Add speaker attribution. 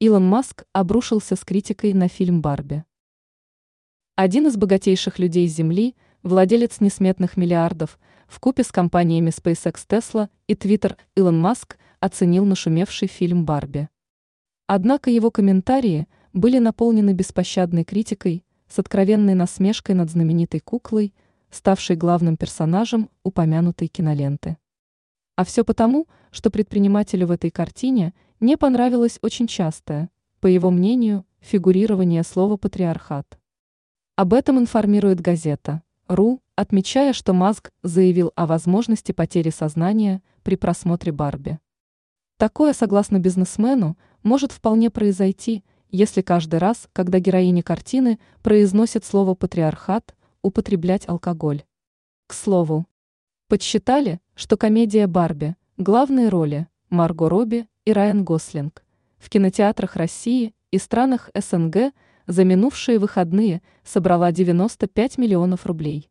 Speaker 1: Илон Маск обрушился с критикой на фильм «Барби». Один из богатейших людей Земли, владелец несметных миллиардов, в купе с компаниями SpaceX Tesla и Twitter Илон Маск оценил нашумевший фильм «Барби». Однако его комментарии были наполнены беспощадной критикой, с откровенной насмешкой над знаменитой куклой, ставшей главным персонажем упомянутой киноленты. А все потому, что предпринимателю в этой картине – не понравилось очень частое, по его мнению, фигурирование слова «патриархат». Об этом информирует газета «РУ», отмечая, что Маск заявил о возможности потери сознания при просмотре Барби. Такое, согласно бизнесмену, может вполне произойти, если каждый раз, когда героини картины произносят слово «патриархат», употреблять алкоголь. К слову, подсчитали, что комедия «Барби» главные роли Марго Робби и Райан Гослинг в кинотеатрах России и странах СНГ за минувшие выходные собрала 95 миллионов рублей.